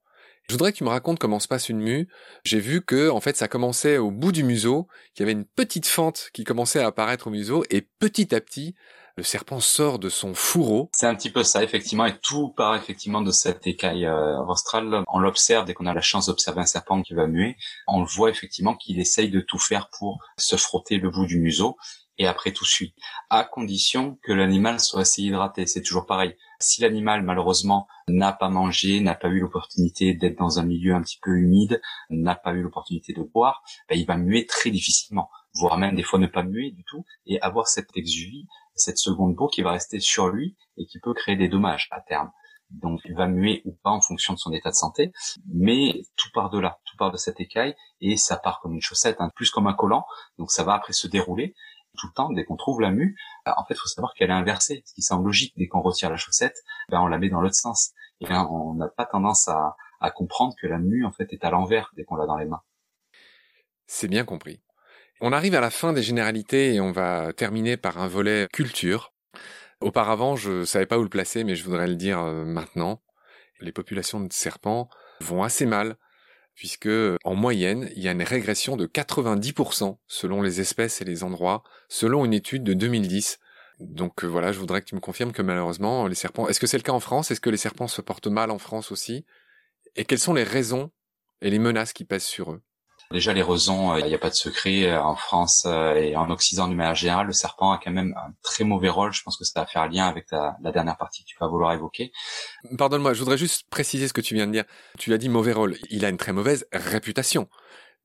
Je voudrais que tu me racontes comment se passe une mue. J'ai vu que, en fait, ça commençait au bout du museau, qu'il y avait une petite fente qui commençait à apparaître au museau, et petit à petit, le serpent sort de son fourreau. C'est un petit peu ça, effectivement, et tout part effectivement de cette écaille euh, On l'observe dès qu'on a la chance d'observer un serpent qui va muer. On le voit effectivement qu'il essaye de tout faire pour se frotter le bout du museau et après tout suit, à condition que l'animal soit assez hydraté. C'est toujours pareil. Si l'animal malheureusement n'a pas mangé, n'a pas eu l'opportunité d'être dans un milieu un petit peu humide, n'a pas eu l'opportunité de boire, ben, il va muer très difficilement, voire même des fois ne pas muer du tout et avoir cette exuvie, cette seconde peau qui va rester sur lui et qui peut créer des dommages à terme. Donc il va muer ou pas en fonction de son état de santé, mais tout part de là, tout part de cette écaille et ça part comme une chaussette, hein, plus comme un collant. Donc ça va après se dérouler tout le temps, dès qu'on trouve la mue, bah, en fait, il faut savoir qu'elle est inversée, ce qui semble logique. Dès qu'on retire la chaussette, ben, on la met dans l'autre sens. Et là, on n'a pas tendance à, à comprendre que la mue, en fait, est à l'envers dès qu'on l'a dans les mains. C'est bien compris. On arrive à la fin des généralités et on va terminer par un volet culture. Auparavant, je savais pas où le placer, mais je voudrais le dire euh, maintenant. Les populations de serpents vont assez mal puisque en moyenne, il y a une régression de 90% selon les espèces et les endroits, selon une étude de 2010. Donc euh, voilà, je voudrais que tu me confirmes que malheureusement, les serpents, est-ce que c'est le cas en France? Est-ce que les serpents se portent mal en France aussi? Et quelles sont les raisons et les menaces qui pèsent sur eux? Déjà, les raisons, il n'y a pas de secret. Euh, en France euh, et en Occident, d'une manière générale, le serpent a quand même un très mauvais rôle. Je pense que ça va faire lien avec la, dernière partie que tu vas vouloir évoquer. Pardonne-moi, je voudrais juste préciser ce que tu viens de dire. Tu as dit mauvais rôle. Il a une très mauvaise réputation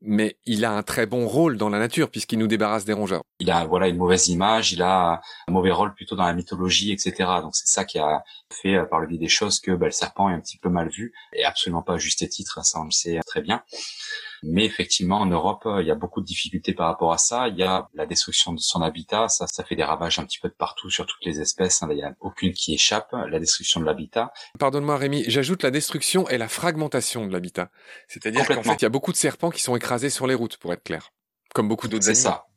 mais il a un très bon rôle dans la nature puisqu'il nous débarrasse des rongeurs. Il a voilà une mauvaise image, il a un mauvais rôle plutôt dans la mythologie, etc. Donc c'est ça qui a fait euh, par le biais des choses que bah, le serpent est un petit peu mal vu et absolument pas à juste titre, ça on le sait très bien. Mais effectivement, en Europe, il y a beaucoup de difficultés par rapport à ça. Il y a la destruction de son habitat, ça, ça fait des ravages un petit peu de partout sur toutes les espèces. Il n'y a aucune qui échappe. La destruction de l'habitat. Pardonne-moi, Rémi, j'ajoute la destruction et la fragmentation de l'habitat. C'est-à-dire qu'en fait, il y a beaucoup de serpents qui sont écrasés sur les routes, pour être clair. Comme beaucoup d'autres animaux. C'est ça.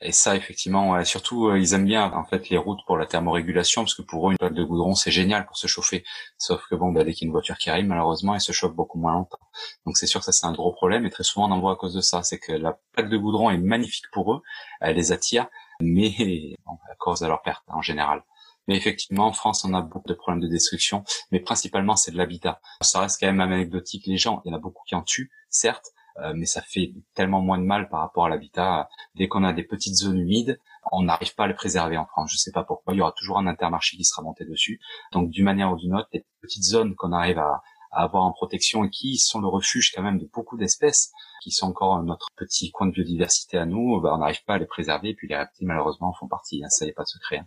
Et ça, effectivement, surtout, euh, ils aiment bien en fait les routes pour la thermorégulation, parce que pour eux, une plaque de goudron, c'est génial pour se chauffer. Sauf que bon, bah, dès qu'il y a une voiture qui arrive, malheureusement, elle se chauffe beaucoup moins longtemps. Donc c'est sûr ça, c'est un gros problème, et très souvent, on en voit à cause de ça. C'est que la plaque de goudron est magnifique pour eux, elle les attire, mais *laughs* à cause de leur perte en général. Mais effectivement, en France, on a beaucoup de problèmes de destruction, mais principalement, c'est de l'habitat. Ça reste quand même anecdotique. Les gens, il y en a beaucoup qui en tuent, certes, mais ça fait tellement moins de mal par rapport à l'habitat. Dès qu'on a des petites zones humides, on n'arrive pas à les préserver en France. Je sais pas pourquoi. Il y aura toujours un intermarché qui sera monté dessus. Donc, d'une manière ou d'une autre, les petites zones qu'on arrive à, avoir en protection et qui sont le refuge quand même de beaucoup d'espèces, qui sont encore notre petit coin de biodiversité à nous, bah, on n'arrive pas à les préserver. Et puis les reptiles, malheureusement, font partie. Hein, ça n'est pas de secret. Hein.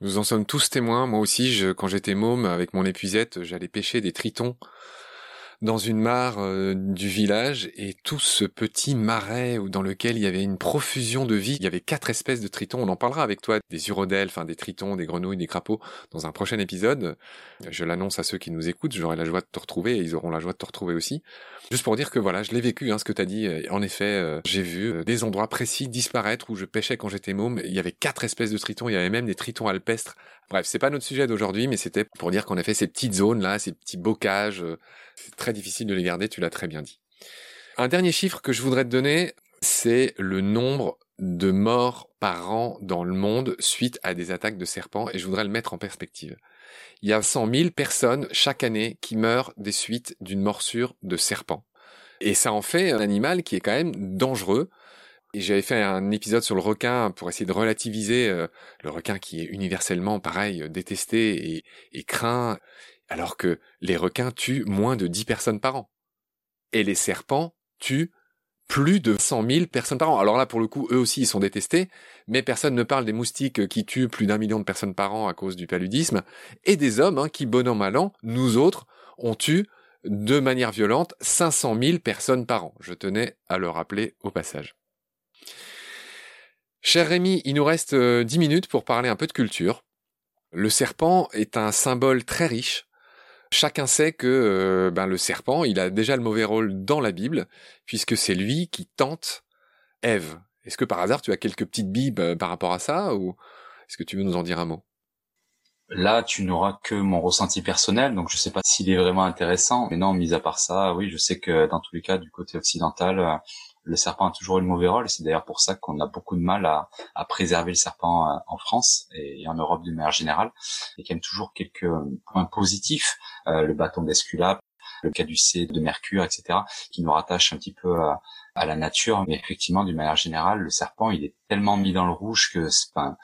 Nous en sommes tous témoins. Moi aussi, je, quand j'étais môme, avec mon épuisette, j'allais pêcher des tritons dans une mare euh, du village et tout ce petit marais dans lequel il y avait une profusion de vie. Il y avait quatre espèces de tritons. On en parlera avec toi des urodèles, enfin des tritons, des grenouilles, des crapauds dans un prochain épisode. Je l'annonce à ceux qui nous écoutent. J'aurai la joie de te retrouver et ils auront la joie de te retrouver aussi. Juste pour dire que voilà, je l'ai vécu, hein, ce que tu as dit. En effet, euh, j'ai vu euh, des endroits précis disparaître où je pêchais quand j'étais môme. Il y avait quatre espèces de tritons. Il y avait même des tritons alpestres. Bref, c'est pas notre sujet d'aujourd'hui, mais c'était pour dire qu'en effet, ces petites zones là, ces petits bocages, c'est très difficile de les garder, tu l'as très bien dit. Un dernier chiffre que je voudrais te donner, c'est le nombre de morts par an dans le monde suite à des attaques de serpents, et je voudrais le mettre en perspective. Il y a 100 000 personnes chaque année qui meurent des suites d'une morsure de serpent. Et ça en fait un animal qui est quand même dangereux. Et j'avais fait un épisode sur le requin pour essayer de relativiser euh, le requin qui est universellement pareil, détesté et, et craint alors que les requins tuent moins de 10 personnes par an. Et les serpents tuent plus de 100 000 personnes par an. Alors là, pour le coup, eux aussi, ils sont détestés, mais personne ne parle des moustiques qui tuent plus d'un million de personnes par an à cause du paludisme, et des hommes hein, qui, bon an, mal an, nous autres, on tue de manière violente 500 000 personnes par an. Je tenais à le rappeler au passage. Cher Rémi, il nous reste 10 euh, minutes pour parler un peu de culture. Le serpent est un symbole très riche Chacun sait que euh, ben, le serpent, il a déjà le mauvais rôle dans la Bible, puisque c'est lui qui tente Ève. Est-ce que par hasard tu as quelques petites bibes euh, par rapport à ça, ou est-ce que tu veux nous en dire un mot? Là, tu n'auras que mon ressenti personnel, donc je sais pas s'il est vraiment intéressant. Mais non, mis à part ça, oui, je sais que dans tous les cas, du côté occidental, euh, le serpent a toujours eu le mauvais rôle. C'est d'ailleurs pour ça qu'on a beaucoup de mal à, à préserver le serpent euh, en France et en Europe de manière générale. Il y a toujours quelques points positifs. Euh, le bâton d'Esculape, le caducée de Mercure, etc., qui nous rattachent un petit peu à, à la nature. Mais effectivement, d'une manière générale, le serpent, il est tellement mis dans le rouge que enfin,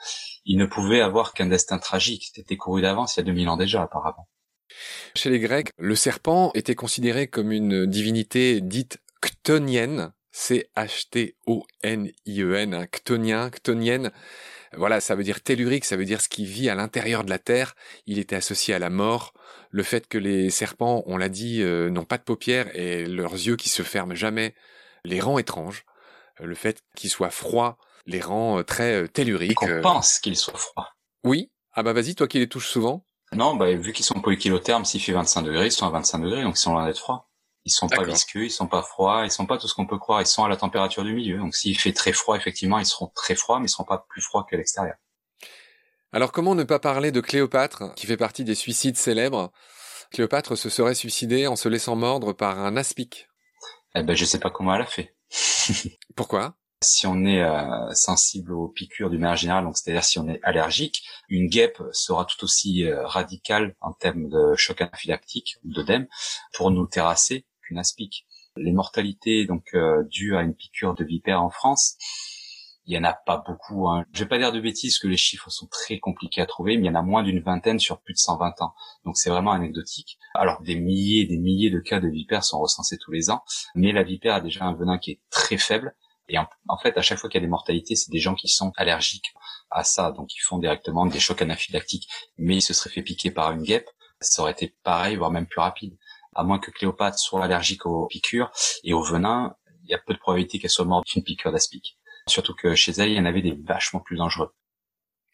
il ne pouvait avoir qu'un destin tragique. C'était couru d'avance il y a 2000 ans déjà, apparemment. Chez les Grecs, le serpent était considéré comme une divinité dite chtonienne, C-H-T-O-N-I-E-N, un chtonien, chtonienne. Voilà, ça veut dire tellurique, ça veut dire ce qui vit à l'intérieur de la terre. Il était associé à la mort. Le fait que les serpents, on l'a dit, euh, n'ont pas de paupières et leurs yeux qui se ferment jamais, les rend étranges. Euh, le fait qu'ils soient froids les rend euh, très telluriques. On pense qu'ils soient froids. Oui. Ah bah vas-y, toi qui les touches souvent. Non, bah vu qu'ils sont poikilothermes, s'il fait 25 degrés, ils sont à 25 degrés, donc ils sont loin d'être froids. Ils sont pas visqueux, ils sont pas froids, ils sont pas tout ce qu'on peut croire, ils sont à la température du milieu. Donc s'il fait très froid, effectivement, ils seront très froids, mais ils seront pas plus froids que l'extérieur. Alors comment ne pas parler de Cléopâtre, qui fait partie des suicides célèbres? Cléopâtre se serait suicidée en se laissant mordre par un aspic. Eh ben je sais pas comment elle a fait. *laughs* Pourquoi? Si on est euh, sensible aux piqûres du manière générale, donc c'est-à-dire si on est allergique, une guêpe sera tout aussi euh, radicale en termes de choc anaphylactique ou d'œdème pour nous terrasser Les mortalités donc euh, dues à une piqûre de vipère en France, il y en a pas beaucoup. Hein. Je vais pas dire de bêtises que les chiffres sont très compliqués à trouver, mais il y en a moins d'une vingtaine sur plus de 120 ans. Donc c'est vraiment anecdotique. Alors des milliers des milliers de cas de vipère sont recensés tous les ans, mais la vipère a déjà un venin qui est très faible. Et en, en fait, à chaque fois qu'il y a des mortalités, c'est des gens qui sont allergiques à ça, donc ils font directement des chocs anaphylactiques. Mais ils se seraient fait piquer par une guêpe, ça aurait été pareil, voire même plus rapide à moins que Cléopâtre soit allergique aux piqûres et au venin, il y a peu de probabilité qu'elle soit morte d'une piqûre d'aspic. Surtout que chez elle, il y en avait des vachement plus dangereux.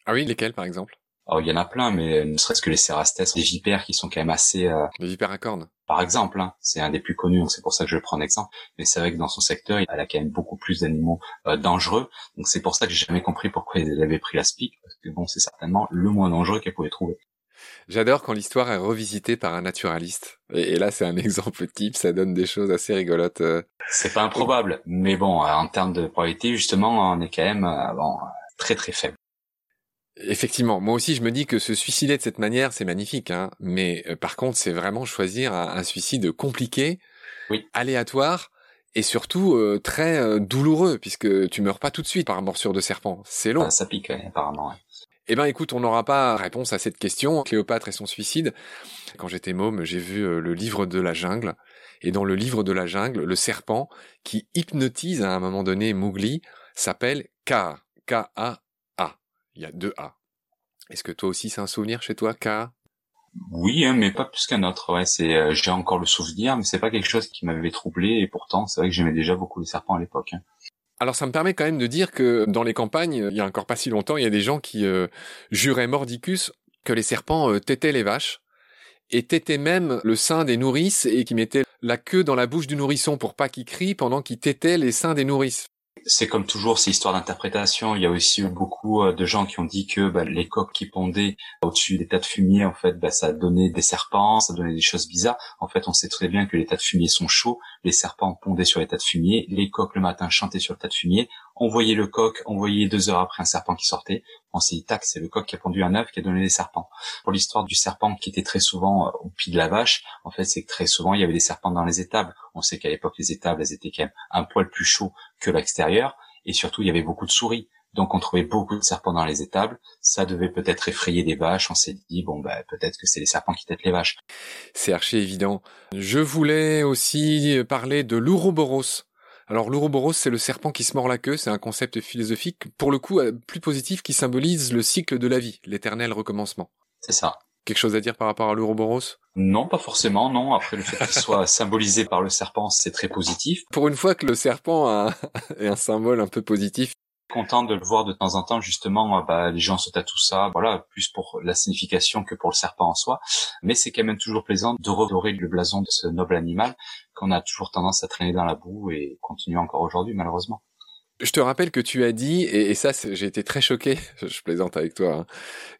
Ah oui, lesquels par exemple? Oh, il y en a plein, mais ne serait-ce que les cérastes, des vipères qui sont quand même assez... Euh... Les vipères à cornes Par exemple, hein, c'est un des plus connus, donc c'est pour ça que je le prends en exemple. Mais c'est vrai que dans son secteur, elle a quand même beaucoup plus d'animaux euh, dangereux. Donc c'est pour ça que j'ai jamais compris pourquoi ils avaient pris l'aspic, parce que bon, c'est certainement le moins dangereux qu'elle pouvait trouver. J'adore quand l'histoire est revisitée par un naturaliste. Et, là, c'est un *laughs* exemple type, ça donne des choses assez rigolotes. Euh. C'est pas improbable, mais bon, euh, en termes de probabilité, justement, on est quand même euh, bon, très très faible. Effectivement, moi aussi je me dis que se suicider de cette manière, c'est magnifique, hein. mais par contre c'est vraiment choisir un, suicide compliqué, oui. aléatoire, et surtout très douloureux, puisque tu meurs pas tout de suite par morsure de serpent, c'est long. Ça, pique, apparemment. Eh ben écoute, on n'aura pas réponse à cette question. Cléopâtre et son suicide. Quand j'étais môme, j'ai vu euh, le livre de la jungle. Et dans le livre de la jungle, le serpent qui hypnotise à un moment donné Mowgli s'appelle K. K-A-A. Il y a deux A. Est-ce que toi aussi c'est un souvenir chez toi, K oui, hein, mais pas plus qu'un autre. Ouais, c'est euh, j'ai encore le souvenir, mais c'est pas quelque chose qui m'avait troublé. Et pourtant, c'est vrai que j'aimais déjà beaucoup les serpents à l'époque. Hein. Alors ça me permet quand même de dire que dans les campagnes, il y a encore pas si longtemps, il y a des gens qui euh, juraient mordicus que les serpents euh, tétaient les vaches et tétaient même le sein des nourrices et qui mettaient la queue dans la bouche du nourrisson pour pas qu'il crie pendant qu'il tétait les seins des nourrices c'est comme toujours, c'est histoire d'interprétation. Il y a aussi eu beaucoup euh, de gens qui ont dit que bah, les coques qui pondaient au-dessus des tas de fumier, en fait, bah, ça donnait des serpents, ça donnait des choses bizarres. En fait, on sait très bien que les tas de fumier sont chauds. Les serpents pondaient sur les tas de fumier. Les coques le matin chantaient sur le tas de fumier. On voyait le coq, on voyait deux heures après un serpent qui sortait. On s'est dit, tac, c'est le coq qui a pondu un œuf qui a donné des serpents. Pour l'histoire du serpent qui était très souvent euh, au pied de la vache, en fait, c'est que très souvent, il y avait des serpents dans les étables. On sait qu'à l'époque, les étables, elles étaient quand même un poil plus chauds que l'extérieur. Et surtout, il y avait beaucoup de souris. Donc on trouvait beaucoup de serpents dans les étables. Ça devait peut-être effrayer des vaches. On s'est dit bon bah peut-être que c'est les serpents qui têtent les vaches. C'est archi évident. Je voulais aussi parler de l'ouroboros. Alors l'ouroboros c'est le serpent qui se mord la queue. C'est un concept philosophique pour le coup euh, plus positif qui symbolise le cycle de la vie, l'éternel recommencement. C'est ça. Quelque chose à dire par rapport à l'Ouroboros? Non, pas forcément, non. Après, le fait qu'il soit *laughs* symbolisé par le serpent, c'est très positif. Pour une fois que le serpent a... *laughs* est un symbole un peu positif. Content de le voir de temps en temps, justement, bah, les gens se tatouent ça, voilà, plus pour la signification que pour le serpent en soi. Mais c'est quand même toujours plaisant de redorer le blason de ce noble animal qu'on a toujours tendance à traîner dans la boue et continue encore aujourd'hui, malheureusement. Je te rappelle que tu as dit, et, ça j'ai été très choqué, *laughs* je plaisante avec toi, hein,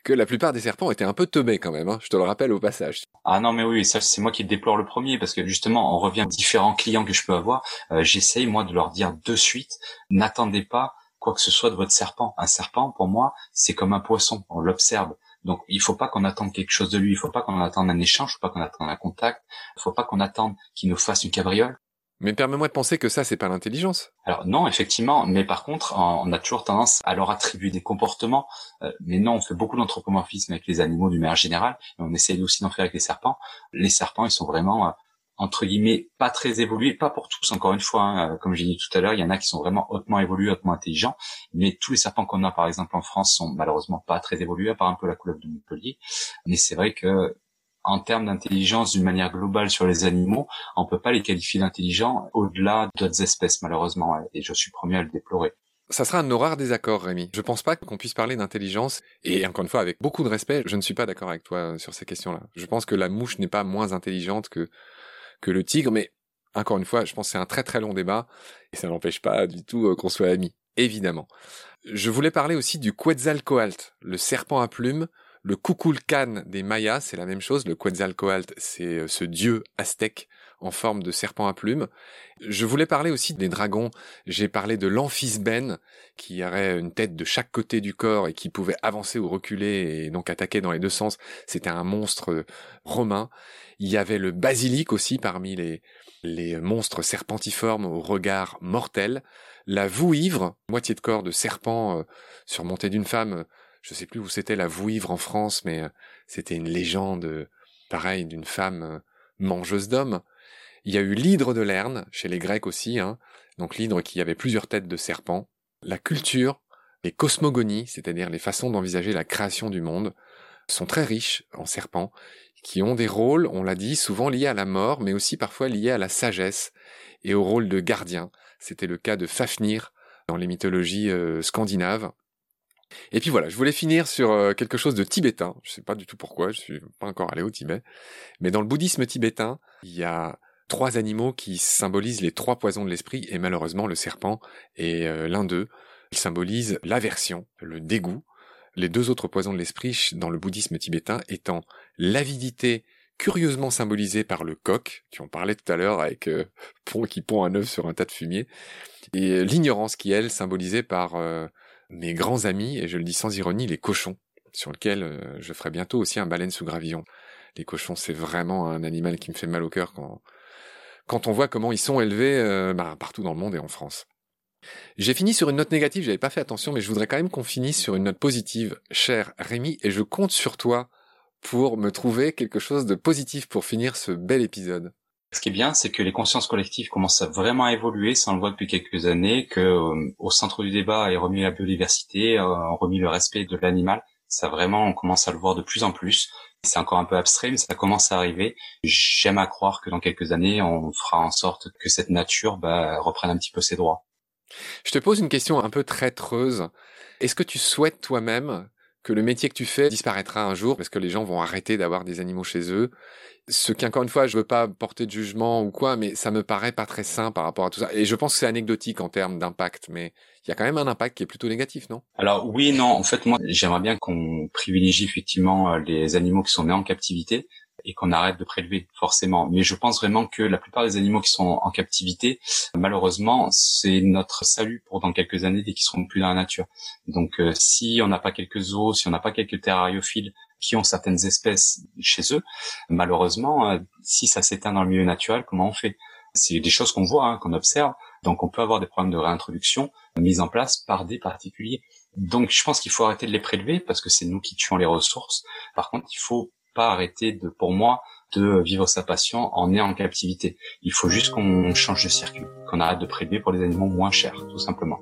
que la plupart des serpents étaient un peu teubés quand même, hein, je te le rappelle au passage. Ah non mais oui, ça c'est moi qui déplore le premier, parce que justement on revient à différents clients que je peux avoir, euh, j'essaye moi de leur dire de suite, n'attendez pas quoi que ce soit de votre serpent. Un serpent, pour moi, c'est comme un poisson, on l'observe. Donc il faut pas qu'on attende quelque chose de lui, il faut pas qu'on attende un échange, il faut pas qu'on attende un contact, il faut pas qu'on attende qu'il nous fasse une cabriole. Mais permets-moi de penser que ça, c'est pas l'intelligence. Alors non, effectivement, mais par contre, on a toujours tendance à leur attribuer des comportements. Euh, mais non, on fait beaucoup d'anthropomorphisme avec les animaux d'une manière générale, et on essaye aussi d'en faire avec les serpents. Les serpents, ils sont vraiment euh, entre guillemets pas très évolués, pas pour tous encore une fois, hein. comme j'ai dit tout à l'heure, il y en a qui sont vraiment hautement évolués, hautement intelligents, mais tous les serpents qu'on a par exemple en France sont malheureusement pas très évolués, à part un peu la couleur de Montpellier. Mais c'est vrai que en termes d'intelligence d'une manière globale sur les animaux, on peut pas les qualifier d'intelligents au-delà d'autres espèces malheureusement, et je suis premier à le déplorer. Ça sera un nos rares désaccords, Rémi. Je pense pas qu'on puisse parler d'intelligence, et encore une fois, avec beaucoup de respect, je ne suis pas d'accord avec toi sur ces questions-là. Je pense que la mouche n'est pas moins intelligente que, que le tigre, mais encore une fois, je pense que c'est un très très long débat, et ça n'empêche pas du tout euh, qu'on soit amis, évidemment. Je voulais parler aussi du Quetzalcoatl, le serpent à plumes, le Kukulkan des Mayas, c'est la même chose. Le Quetzalcoatl, c'est euh, ce dieu aztèque en forme de serpent à plumes. Je voulais parler aussi des dragons. J'ai parlé de l'amphisbène, qui aurait une tête de chaque côté du corps et qui pouvait avancer ou reculer et donc attaquer dans les deux sens. C'était un monstre euh, romain. Il y avait le basilic aussi parmi les, les monstres serpentiformes au regard mortel. La vouivre, moitié de corps de serpent euh, surmonté d'une femme, je sais plus où c'était la vouivre en France, mais euh, c'était une légende, euh, pareil, d'une femme mangeuse d'hommes. Il y a eu l'hydre de Lerne, chez les Grecs aussi, hein, donc l'hydre qui avait plusieurs têtes de serpent. La culture, les cosmogonies, c'est-à-dire les façons d'envisager la création du monde, sont très riches en serpents, qui ont des rôles, on l'a dit, souvent liés à la mort, mais aussi parfois liés à la sagesse et au rôle de gardien. C'était le cas de Fafnir dans les mythologies scandinaves. Et puis voilà, je voulais finir sur euh, quelque chose de tibétain. Je sais pas du tout pourquoi, je suis pas encore allé au Tibet. Mais dans le bouddhisme tibétain, il y a trois animaux qui symbolisent les trois poisons de l'esprit, et malheureusement le serpent est euh, l'un d'eux. Il symbolise l'aversion, le dégoût. Les deux autres poisons de l'esprit dans le bouddhisme tibétain étant l'avidité curieusement symbolisée par le coq, qui on parlait tout à l'heure avec euh, pont qui pond un œuf sur un tas de fumier, et l'ignorance qui, elle, symbolisée par mes grands amis, et je le dis sans ironie, les cochons, sur lesquels euh, je ferai bientôt aussi un baleine sous gravillon. Les cochons, c'est vraiment un animal qui me fait mal au cœur quand, quand on voit comment ils sont élevés euh, bah, partout dans le monde et en France. J'ai fini sur une note négative, j'avais pas fait attention, mais je voudrais quand même qu'on finisse sur une note positive, cher Rémi, et je compte sur toi pour me trouver quelque chose de positif pour finir ce bel épisode. Ce qui est bien, c'est que les consciences collectives commencent à vraiment évoluer, ça on le voit depuis quelques années, que euh, au centre du débat est remis la biodiversité, euh, remis le respect de l'animal. Ça vraiment, on commence à le voir de plus en plus. C'est encore un peu abstrait, mais ça commence à arriver. J'aime à croire que dans quelques années, on fera en sorte que cette nature bah, reprenne un petit peu ses droits. Je te pose une question un peu traîtreuse. Est-ce que tu souhaites toi-même que le métier que tu fais disparaîtra un jour parce que les gens vont arrêter d'avoir des animaux chez eux. Ce qui, encore une fois, je veux pas porter de jugement ou quoi, mais ça me paraît pas très sain par rapport à tout ça. Et je pense que c'est anecdotique en termes d'impact, mais il y a quand même un impact qui est plutôt négatif, non? Alors oui, non. En fait, moi, j'aimerais bien qu'on privilégie effectivement euh, les animaux qui sont nés en captivité et qu'on arrête de prélever forcément. Mais je pense vraiment que la plupart des animaux qui sont en captivité, malheureusement, c'est notre salut pour dans quelques années dès qu'ils seront plus dans la nature. Donc euh, si on n'a pas quelques zoos, si on n'a pas quelques terrariophiles qui ont certaines espèces chez eux, malheureusement, euh, si ça s'éteint dans le milieu naturel, comment on fait? C'est des choses qu'on voit, hein, qu'on observe. Donc on peut avoir des problèmes de réintroduction mis en place par des particuliers. Donc je pense qu'il faut arrêter de les prélever parce que c'est nous qui tuons les ressources. Par contre, il faut pas arrêter de, pour moi, de vivre sa passion en est en captivité. Il faut juste qu'on change de circuit, qu'on arrête de prélever pour les animaux moins chers, tout simplement.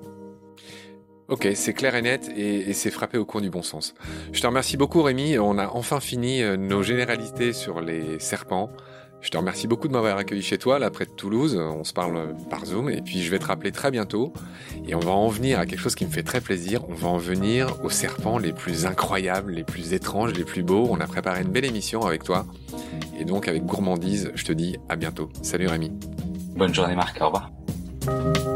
Ok, c'est clair et net et, c'est frappé au coin du bon sens. Je te remercie beaucoup Rémi, on a enfin fini euh, nos généralités sur les serpents. Je te remercie beaucoup de m'avoir accueilli chez toi, là près de Toulouse. On se parle par Zoom et puis je vais te rappeler très bientôt. Et on va en venir à quelque chose qui me fait très plaisir. On va en venir aux serpents les plus incroyables, les plus étranges, les plus beaux. On a préparé une belle émission avec toi. Et donc avec gourmandise, je te dis à bientôt. Salut Rémi. Bonne journée Marc, au revoir.